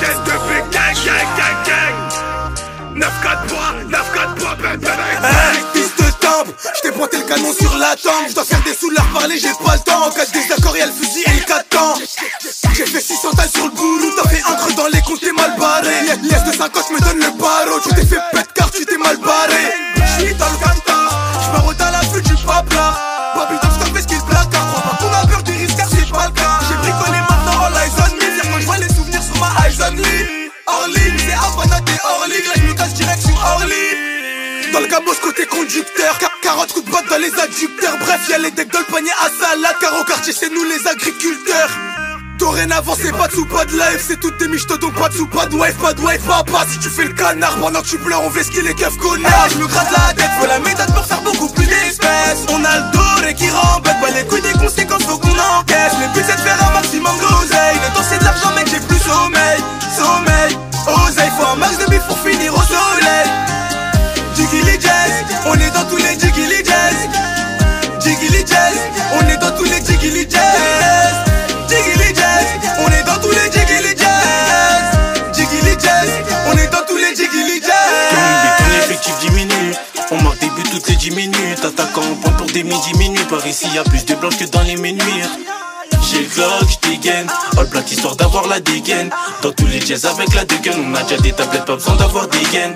gang, gang, depuis gang, gang, gang, gang. 9 4 poids, 9 4 ben, ben, fils de timbre, j't'ai pointé le canon sur la tempe. J'dois faire des sous, leur parler, j'ai pas le temps. En cas de désaccord, y'a le fusil et le 4 temps. J'ai fait 600 sur le boulot, t'as fait un creux dans les comptes, mal barré. Laisse de 50, me donne gamos côté conducteur, Car carotte coup de botte dans les adducteurs. Bref, y'a les decks dans le panier à salade. Car au quartier, c'est nous les agriculteurs. Dorénavant c'est pas de sous, pas de live C'est toutes des miches donc pas de sous, pas de wave, pas de wave Papa si tu fais le canard pendant que tu pleures on ce qu'il les keufs connards Je me gratte la tête, faut la méthode pour faire beaucoup plus d'espèces On a le doré qui rembête, pas les couilles des on est dans tous les Jiggy Jazz Jiggy Jazz, on est dans tous les Jiggy Jazz Jiggy Jazz, on est dans tous les Jiggy Jazz ton effectif diminue on marque des buts toutes les 10 minutes. Attaquant en point pour des midi minuit Par ici y a plus de blanches que dans les menhirs j'ai le Glock, j'dégaine All black histoire d'avoir la dégaine. Dans tous les jazz avec la dégaine. On a déjà des tablettes, pas besoin d'avoir des gaines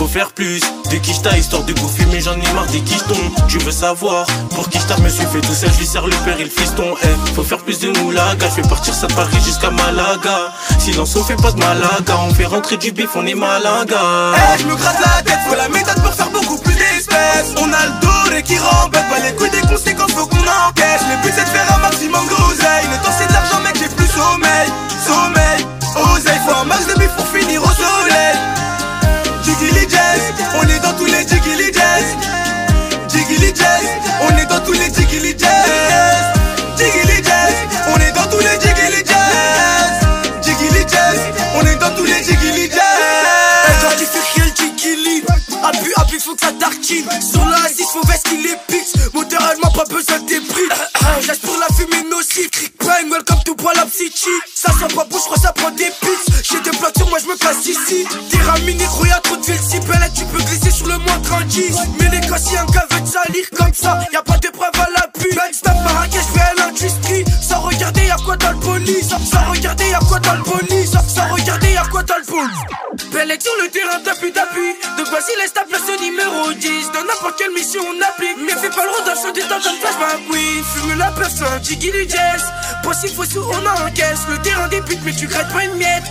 faut faire plus. De quicheta histoire de bouffer mais j'en ai marre des quichetons Tu veux savoir pour qui je me suis fait tout seul je lui sers le père et le fiston. Eh, faut faire plus de moulaga Je fais partir ça de jusqu'à Malaga. Silence on fait pas de malaga On fait rentrer du bif on est malaga. Eh je me gratte la tête faut la méthode pour faire beaucoup plus d'espèces. On a le doré qui rembête pas les couilles des conséquences faut qu'on encaisse. Le but c'est de Jazz, on est dans tous les Jiggy Jazz Jiggy Jazz, on est dans tous les Jiggy Jazz Jiggy Jazz, on est dans tous les Jiggy Jazz Eh toi tu fais rien Jiggy Appuie, appuie, faut que ça tartine. Sur la assise, faut veste qu'il est pix Moteur allemand, pas besoin de débris J'ache pour la fumée nocive. Cric prime, welcome to Bois la City Ça sent pas bouche, ça prend des pics J'ai des sur moi, je me place ici. Terrain mini, gros, y'a trop de villes si belle Tu peux glisser sur le moindre indice Gars, si un gars veut te salir comme ça Y'a pas de preuve à l'appui Backstab, Marrakech, fais l'industrie Sans regarder y'a quoi dans le bonus Sans regarder y'a quoi dans le bonus Sans regarder y'a quoi dans le bonus Belle sur le terrain, t'appuies, t'appuies De laisse ta place au numéro 10 Dans n'importe quelle mission on applique. Mais fais pas le redemption du temps comme flashback. Oui, fume la personne, jiggy du jazz Possible faut sous, on encaisse. Le terrain débute mais tu grattes pas une miette.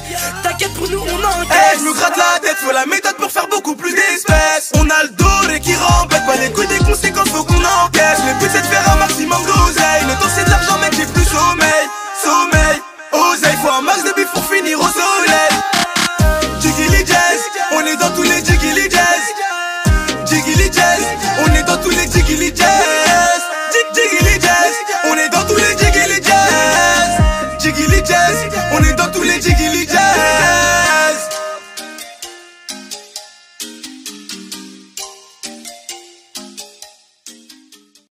T'inquiète pour nous, on encaisse. Eh je me gratte la tête, faut la méthode pour faire